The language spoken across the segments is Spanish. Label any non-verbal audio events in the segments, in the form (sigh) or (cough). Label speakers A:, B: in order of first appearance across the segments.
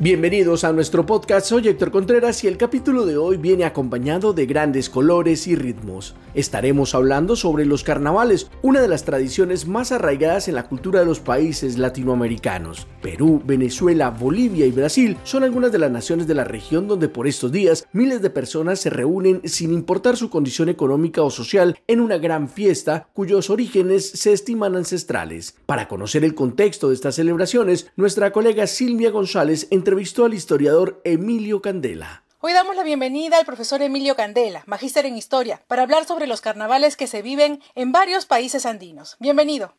A: Bienvenidos a nuestro podcast, soy Héctor Contreras y el capítulo de hoy viene acompañado de grandes colores y ritmos. Estaremos hablando sobre los carnavales, una de las tradiciones más arraigadas en la cultura de los países latinoamericanos. Perú, Venezuela, Bolivia y Brasil son algunas de las naciones de la región donde por estos días miles de personas se reúnen sin importar su condición económica o social en una gran fiesta cuyos orígenes se estiman ancestrales. Para conocer el contexto de estas celebraciones, nuestra colega Silvia González entrevistó al historiador Emilio Candela.
B: Hoy damos la bienvenida al profesor Emilio Candela, magíster en historia, para hablar sobre los carnavales que se viven en varios países andinos. Bienvenido.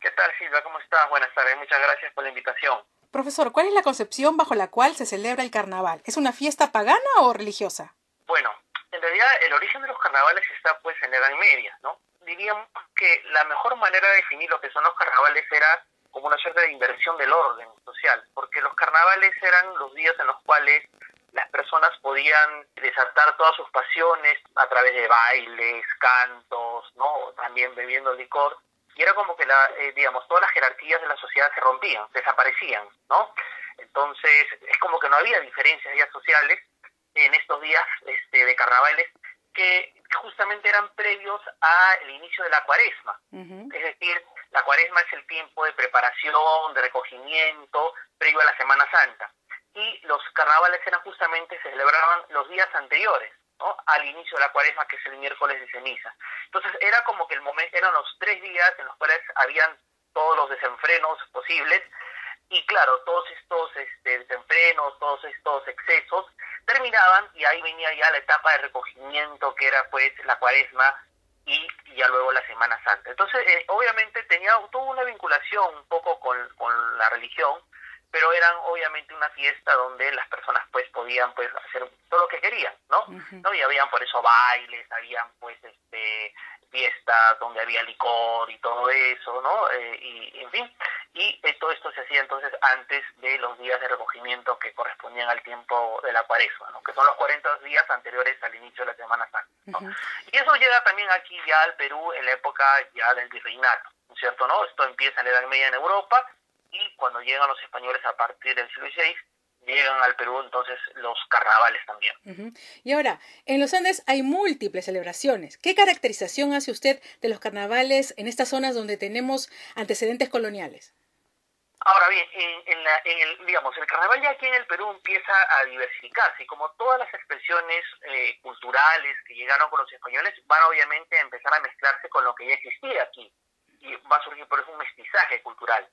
C: ¿Qué tal, Silvia? ¿Cómo estás? Buenas tardes. Muchas gracias por la invitación.
B: Profesor, ¿cuál es la concepción bajo la cual se celebra el carnaval? ¿Es una fiesta pagana o religiosa?
C: Bueno, en realidad el origen de los carnavales está pues en la Edad Media, ¿no? Diríamos que la mejor manera de definir lo que son los carnavales era como una suerte de inversión del orden social, porque los carnavales eran los días en los cuales las personas podían desatar todas sus pasiones a través de bailes, cantos, no, también bebiendo licor, y era como que la, eh, digamos, todas las jerarquías de la sociedad se rompían, desaparecían, ¿no? Entonces es como que no había diferencias ya sociales en estos días este, de carnavales que justamente eran previos al inicio de la cuaresma, es decir, la cuaresma es el tiempo de preparación, de recogimiento, previo a la Semana Santa. Y los carnavales eran justamente, se celebraban los días anteriores, al inicio de la cuaresma, que es el miércoles de ceniza. Entonces era como que el momento, eran los tres días en los cuales habían todos los desenfrenos posibles, y claro, todos estos este, desenfrenos, todos estos excesos, terminaban y ahí venía ya la etapa de recogimiento, que era pues la cuaresma, y ya luego la Semana Santa. Entonces, eh, obviamente tenía tuvo una vinculación un poco con, con la religión, pero eran obviamente una fiesta donde las personas pues podían pues hacer todo lo que querían, ¿no? ¿no? Y habían por eso bailes, habían pues este fiestas donde había licor y todo eso, ¿no? Eh, y en fin, y eh, todo esto se hacía entonces antes de los días de recogimiento que correspondían al tiempo de la cuaresma, ¿no? que son los 40 días anteriores al inicio de la Semana Santa. Y eso llega también aquí ya al Perú en la época ya del virreinato, ¿no es cierto? no Esto empieza en la Edad Media en Europa y cuando llegan los españoles a partir del siglo XVI, llegan al Perú entonces los carnavales también.
B: Y ahora, en los Andes hay múltiples celebraciones. ¿Qué caracterización hace usted de los carnavales en estas zonas donde tenemos antecedentes coloniales?
C: Ahora bien, en, la, en, el, digamos, el carnaval ya aquí en el Perú empieza a diversificarse y como todas las expresiones eh, culturales que llegaron con los españoles van obviamente a empezar a mezclarse con lo que ya existía aquí y va a surgir por eso un mestizaje cultural.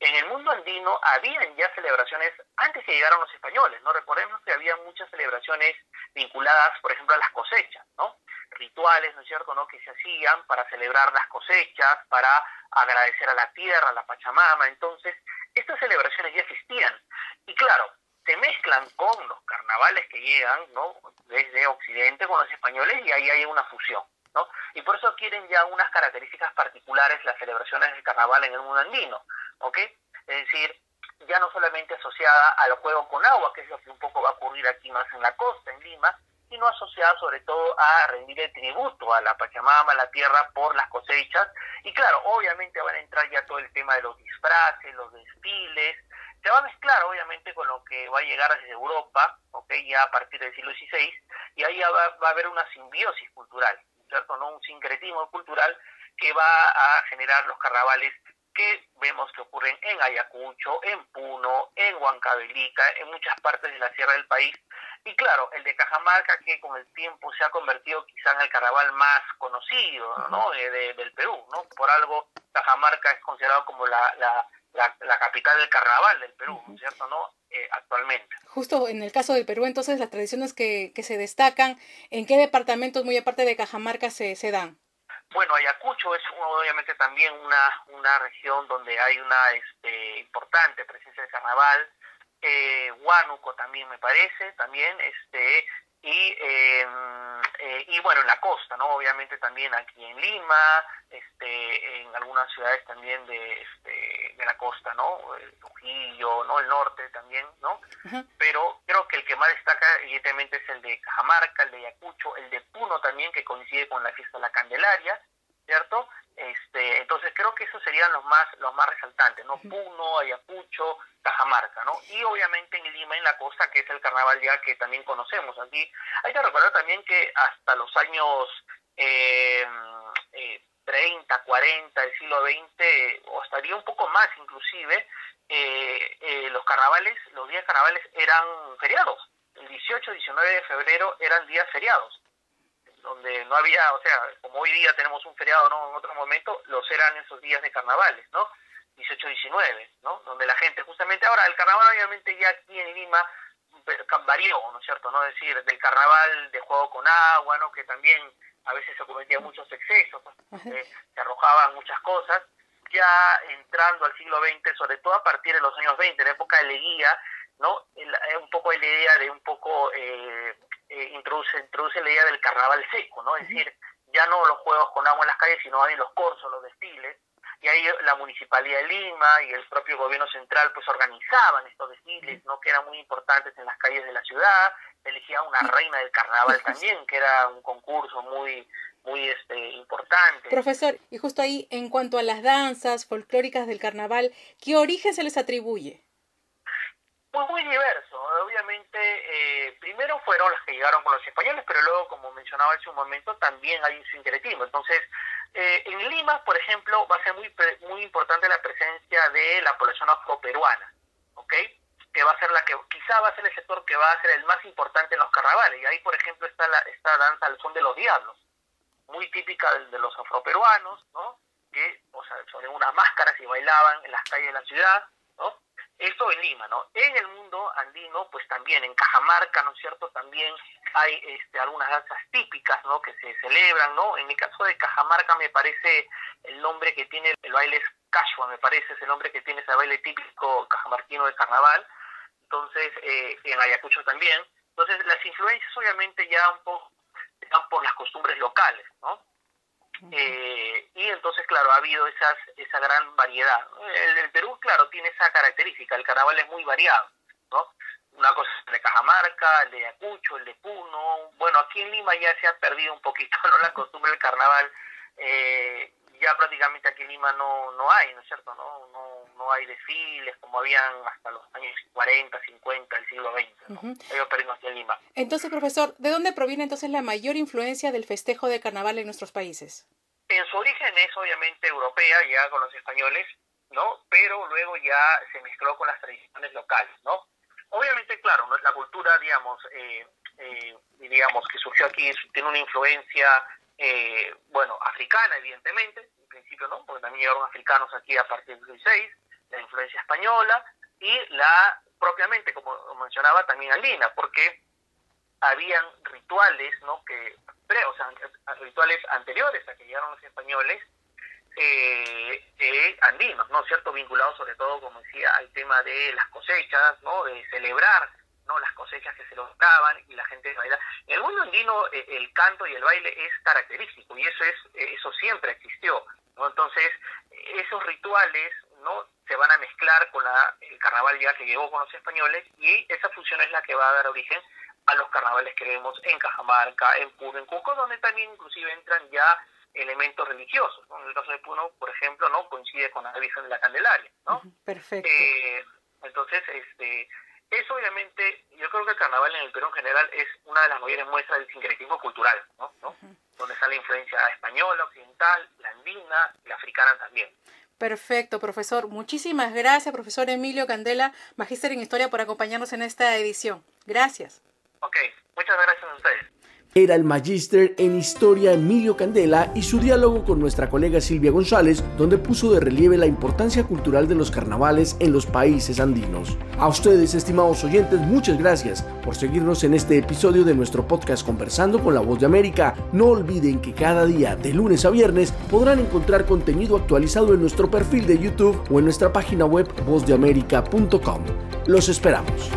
C: En el mundo andino habían ya celebraciones antes que llegaron los españoles, ¿no? Recordemos que había muchas celebraciones vinculadas, por ejemplo, a las cosechas, ¿no? Rituales, ¿no es cierto?, ¿no? Que se hacían para celebrar las cosechas, para agradecer a la tierra, a la Pachamama. Entonces, estas celebraciones ya existían. Y claro, se mezclan con los carnavales que llegan, ¿no? Desde Occidente con los españoles y ahí hay una fusión. ¿no? Y por eso quieren ya unas características particulares las celebraciones del carnaval en el mundo andino, ¿ok? Es decir, ya no solamente asociada al juego con agua, que es lo que un poco va a ocurrir aquí más en la costa, en Lima, sino asociada sobre todo a rendir el tributo a la Pachamama, a la tierra, por las cosechas. Y claro, obviamente van a entrar ya todo el tema de los disfraces, los desfiles, se va a mezclar obviamente con lo que va a llegar desde Europa, ¿ok? ya a partir del siglo XVI, y ahí va, va a haber una simbiosis cultural, ¿cierto? ¿no? Un sincretismo cultural que va a generar los carnavales que vemos que ocurren en Ayacucho, en Puno, en Huancavelica, en muchas partes de la sierra del país. Y claro, el de Cajamarca, que con el tiempo se ha convertido quizá en el carnaval más conocido ¿no? de, del Perú. ¿no? Por algo, Cajamarca es considerado como la, la, la, capital del carnaval del Perú, ¿no es cierto? ¿no? Eh, actualmente.
B: Justo en el caso del Perú, entonces, las tradiciones que, que se destacan, ¿en qué departamentos, muy aparte de Cajamarca, se, se dan?
C: Bueno, Ayacucho es obviamente también una, una región donde hay una este, importante presencia de carnaval. Eh, Huánuco también me parece, también, este, y, em, eh, y bueno, en la costa, ¿no? Obviamente también aquí en Lima, este, en algunas ciudades también de, este, de la costa, ¿no? El Trujillo, ¿no? El norte también, ¿no? Pero más destaca evidentemente es el de Cajamarca, el de Ayacucho, el de Puno también, que coincide con la fiesta de la Candelaria, ¿cierto? Este, entonces esos serían los más los más resaltantes, ¿no? Puno, Ayacucho, Cajamarca, ¿no? Y obviamente en Lima, en la costa, que es el carnaval ya que también conocemos aquí. Hay que recordar también que hasta los años eh, 30, 40 del siglo XX, o estaría un poco más inclusive, eh, eh, los carnavales, los días carnavales eran feriados. El 18, 19 de febrero eran días feriados donde no había, o sea, como hoy día tenemos un feriado, ¿no? En otro momento, los eran esos días de carnavales, ¿no? 18, 19, ¿no? Donde la gente, justamente ahora, el carnaval obviamente ya aquí en Lima varió, ¿no es cierto? ¿no? Es decir, del carnaval de juego con agua, ¿no? Que también a veces se cometían muchos excesos, eh, se arrojaban muchas cosas. Ya entrando al siglo XX, sobre todo a partir de los años 20, en la época de Leguía, ¿no? un poco la idea de un poco eh, eh, introduce, introduce la idea del carnaval seco, ¿no? Es decir, ya no los juegos con agua en las calles, sino hay los corsos, los desfiles, y ahí la Municipalidad de Lima y el propio gobierno central pues organizaban estos desfiles, ¿no? Que eran muy importantes en las calles de la ciudad, elegía una reina del carnaval también, que era un concurso muy muy este importante.
B: Profesor, y justo ahí en cuanto a las danzas folclóricas del carnaval, ¿qué origen se les atribuye?
C: Pues muy diverso. Obviamente, eh, primero fueron los que llegaron con los españoles, pero luego, como mencionaba hace un momento, también hay un sincretismo. Entonces, eh, en Lima, por ejemplo, va a ser muy muy importante la presencia de la población afroperuana, ¿ok? Que va a ser la que, quizá va a ser el sector que va a ser el más importante en los carnavales. Y ahí, por ejemplo, está la, esta danza al son de los diablos, muy típica de, de los afroperuanos, ¿no? Que, o sea, sobre unas máscaras y bailaban en las calles de la ciudad. Esto en Lima, ¿no? En el mundo andino, pues también en Cajamarca, ¿no es cierto? También hay este, algunas danzas típicas, ¿no? Que se celebran, ¿no? En el caso de Cajamarca me parece el nombre que tiene el baile es Cachua, me parece, es el nombre que tiene ese baile típico cajamarquino de carnaval. Entonces, eh, en Ayacucho también. Entonces, las influencias obviamente ya un poco están por las costumbres locales, ¿no? Eh, y entonces, claro, ha habido esas, esa gran variedad. El, Perú, claro, tiene esa característica, el carnaval es muy variado, ¿no? Una cosa es el de Cajamarca, el de Ayacucho, el de Puno. Bueno, aquí en Lima ya se ha perdido un poquito (laughs) ¿no? la costumbre del carnaval. Eh, ya prácticamente aquí en Lima no, no hay, ¿no es cierto? No, no, no hay desfiles como habían hasta los años 40, 50 del siglo XX. ¿no? Uh aquí en Lima.
B: Entonces, profesor, ¿de dónde proviene entonces la mayor influencia del festejo de carnaval en nuestros países?
C: En su origen es obviamente europea, ya con los españoles, ¿no? Pero luego ya se mezcló con las tradiciones locales, ¿no? Obviamente, claro, la cultura, digamos, eh, eh, que surgió aquí tiene una influencia eh, bueno, africana, evidentemente, en principio no, porque también llegaron africanos aquí a partir del 16, la influencia española y la propiamente, como mencionaba, también andina, porque habían rituales, ¿no? Que, o sea, rituales anteriores a que llegaron los españoles, eh, andinos, ¿no? ¿Cierto? Vinculados sobre todo, como decía, al tema de las cosechas, ¿no? De celebrar no las cosechas que se lograban y la gente baila. En el mundo andino eh, el canto y el baile es característico y eso es eh, eso siempre existió. ¿no? Entonces, esos rituales no se van a mezclar con la, el carnaval ya que llegó con los españoles y esa función es la que va a dar origen a los carnavales que vemos en Cajamarca, en Puno, en Cusco, donde también inclusive entran ya elementos religiosos. En el caso de Puno, por ejemplo, no coincide con la Virgen de la Candelaria. ¿no?
B: Perfecto.
C: Eh, entonces, este, eso obviamente, yo creo que el carnaval en el Perú en general es una de las mayores muestras del sincretismo cultural, ¿no? Donde está la influencia española, occidental, la andina, la africana también.
B: Perfecto, profesor. Muchísimas gracias, profesor Emilio Candela, magíster en historia, por acompañarnos en esta edición. Gracias.
C: Ok, muchas gracias a ustedes
A: era el magíster en historia Emilio Candela y su diálogo con nuestra colega Silvia González, donde puso de relieve la importancia cultural de los carnavales en los países andinos. A ustedes, estimados oyentes, muchas gracias por seguirnos en este episodio de nuestro podcast Conversando con la Voz de América. No olviden que cada día, de lunes a viernes, podrán encontrar contenido actualizado en nuestro perfil de YouTube o en nuestra página web vozdeamerica.com. Los esperamos.